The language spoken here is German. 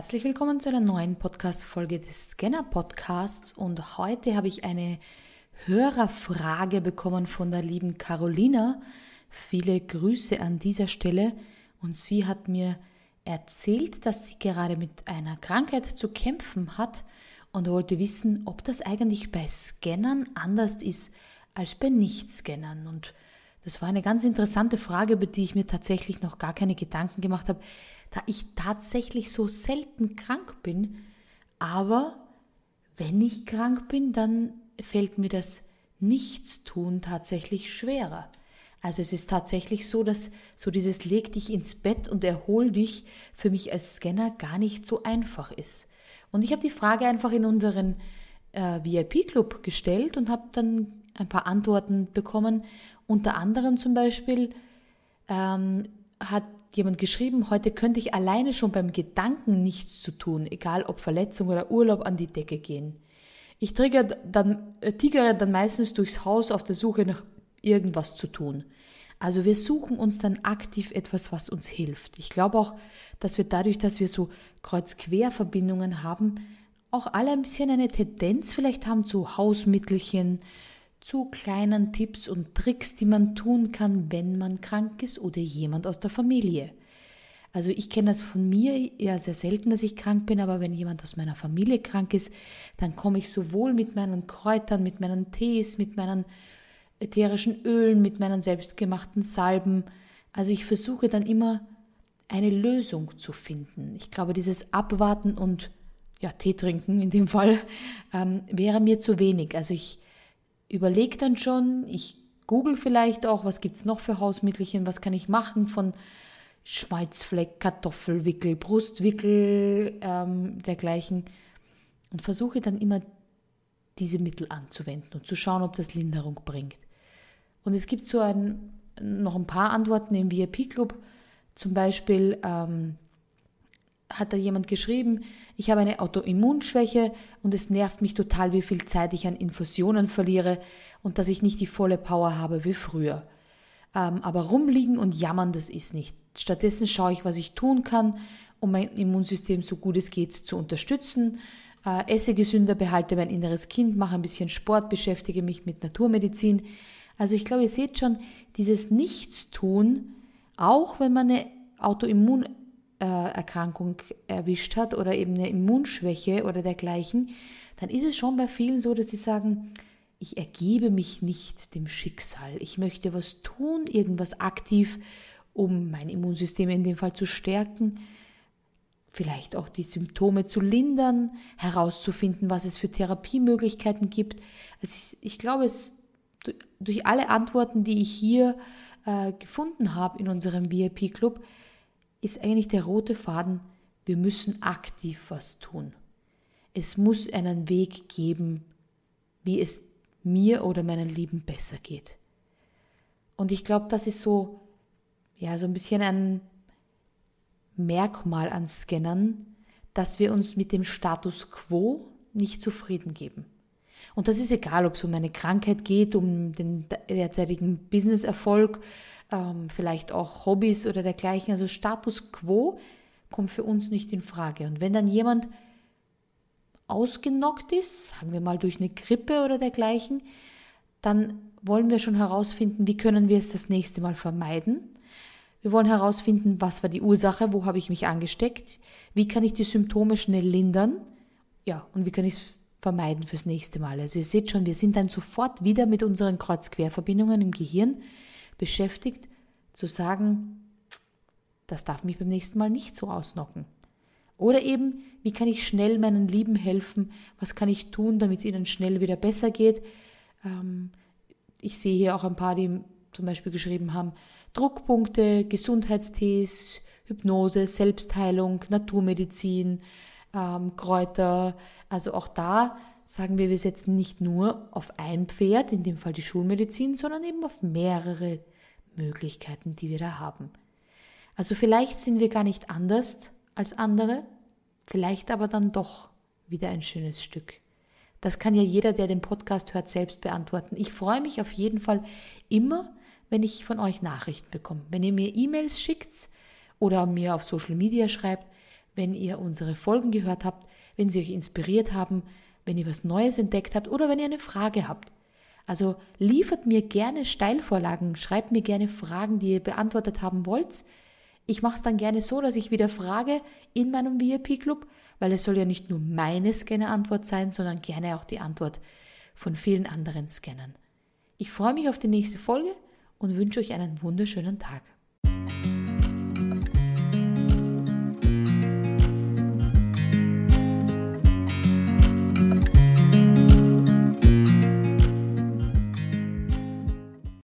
Herzlich willkommen zu einer neuen Podcast-Folge des Scanner-Podcasts und heute habe ich eine Hörerfrage bekommen von der lieben Carolina. Viele Grüße an dieser Stelle und sie hat mir erzählt, dass sie gerade mit einer Krankheit zu kämpfen hat und wollte wissen, ob das eigentlich bei Scannern anders ist als bei Nicht-Scannern. Und das war eine ganz interessante Frage, über die ich mir tatsächlich noch gar keine Gedanken gemacht habe, da ich tatsächlich so selten krank bin. Aber wenn ich krank bin, dann fällt mir das Nichtstun tatsächlich schwerer. Also es ist tatsächlich so, dass so dieses leg dich ins Bett und erhol dich für mich als Scanner gar nicht so einfach ist. Und ich habe die Frage einfach in unseren äh, VIP-Club gestellt und habe dann ein paar Antworten bekommen. Unter anderem zum Beispiel ähm, hat jemand geschrieben, heute könnte ich alleine schon beim Gedanken nichts zu tun, egal ob Verletzung oder Urlaub an die Decke gehen. Ich trigger dann, äh, tigere dann meistens durchs Haus auf der Suche nach irgendwas zu tun. Also wir suchen uns dann aktiv etwas, was uns hilft. Ich glaube auch, dass wir dadurch, dass wir so Kreuz-Quer-Verbindungen haben, auch alle ein bisschen eine Tendenz vielleicht haben zu Hausmittelchen, zu kleinen Tipps und Tricks, die man tun kann, wenn man krank ist oder jemand aus der Familie. Also ich kenne das von mir ja sehr selten, dass ich krank bin, aber wenn jemand aus meiner Familie krank ist, dann komme ich sowohl mit meinen Kräutern, mit meinen Tees, mit meinen ätherischen Ölen, mit meinen selbstgemachten Salben. Also ich versuche dann immer eine Lösung zu finden. Ich glaube, dieses Abwarten und ja, Tee trinken in dem Fall ähm, wäre mir zu wenig. Also ich überlege dann schon, ich google vielleicht auch, was gibt es noch für Hausmittelchen, was kann ich machen von Schmalzfleck, Kartoffelwickel, Brustwickel, ähm, dergleichen und versuche dann immer diese Mittel anzuwenden und zu schauen, ob das Linderung bringt. Und es gibt so ein, noch ein paar Antworten im VIP-Club. Zum Beispiel ähm, hat da jemand geschrieben, ich habe eine Autoimmunschwäche und es nervt mich total, wie viel Zeit ich an Infusionen verliere und dass ich nicht die volle Power habe wie früher. Ähm, aber rumliegen und jammern, das ist nicht. Stattdessen schaue ich, was ich tun kann, um mein Immunsystem so gut es geht zu unterstützen. Äh, esse gesünder, behalte mein inneres Kind, mache ein bisschen Sport, beschäftige mich mit Naturmedizin. Also ich glaube, ihr seht schon, dieses Nichtstun, auch wenn man eine Autoimmunerkrankung erwischt hat oder eben eine Immunschwäche oder dergleichen, dann ist es schon bei vielen so, dass sie sagen, ich ergebe mich nicht dem Schicksal. Ich möchte was tun, irgendwas aktiv, um mein Immunsystem in dem Fall zu stärken, vielleicht auch die Symptome zu lindern, herauszufinden, was es für Therapiemöglichkeiten gibt. Also ich, ich glaube, es durch alle Antworten, die ich hier äh, gefunden habe in unserem VIP-Club, ist eigentlich der rote Faden, wir müssen aktiv was tun. Es muss einen Weg geben, wie es mir oder meinen Lieben besser geht. Und ich glaube, das ist so, ja, so ein bisschen ein Merkmal an Scannern, dass wir uns mit dem Status quo nicht zufrieden geben. Und das ist egal, ob es um eine Krankheit geht, um den derzeitigen Businesserfolg, ähm, vielleicht auch Hobbys oder dergleichen. Also Status quo kommt für uns nicht in Frage. Und wenn dann jemand ausgenockt ist, sagen wir mal durch eine Grippe oder dergleichen, dann wollen wir schon herausfinden, wie können wir es das nächste Mal vermeiden. Wir wollen herausfinden, was war die Ursache, wo habe ich mich angesteckt, wie kann ich die Symptome schnell lindern, ja, und wie kann ich es vermeiden fürs nächste Mal. Also ihr seht schon, wir sind dann sofort wieder mit unseren Kreuz-Quer-Verbindungen im Gehirn beschäftigt, zu sagen, das darf mich beim nächsten Mal nicht so ausnocken. Oder eben, wie kann ich schnell meinen Lieben helfen? Was kann ich tun, damit es ihnen schnell wieder besser geht? Ähm, ich sehe hier auch ein paar, die zum Beispiel geschrieben haben, Druckpunkte, Gesundheitstees, Hypnose, Selbstheilung, Naturmedizin, ähm, Kräuter. Also auch da sagen wir, wir setzen nicht nur auf ein Pferd, in dem Fall die Schulmedizin, sondern eben auf mehrere Möglichkeiten, die wir da haben. Also vielleicht sind wir gar nicht anders als andere, vielleicht aber dann doch wieder ein schönes Stück. Das kann ja jeder, der den Podcast hört, selbst beantworten. Ich freue mich auf jeden Fall immer, wenn ich von euch Nachrichten bekomme. Wenn ihr mir E-Mails schickt oder mir auf Social Media schreibt, wenn ihr unsere Folgen gehört habt, wenn sie euch inspiriert haben, wenn ihr was Neues entdeckt habt oder wenn ihr eine Frage habt. Also liefert mir gerne Steilvorlagen, schreibt mir gerne Fragen, die ihr beantwortet haben wollt. Ich mache es dann gerne so, dass ich wieder frage in meinem VIP-Club, weil es soll ja nicht nur meine Scanner-Antwort sein, sondern gerne auch die Antwort von vielen anderen Scannern. Ich freue mich auf die nächste Folge und wünsche euch einen wunderschönen Tag.